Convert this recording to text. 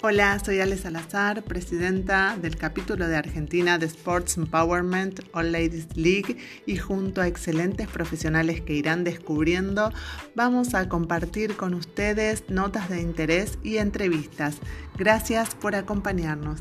Hola, soy Ale Salazar, presidenta del capítulo de Argentina de Sports Empowerment All Ladies League y junto a excelentes profesionales que irán descubriendo, vamos a compartir con ustedes notas de interés y entrevistas. Gracias por acompañarnos.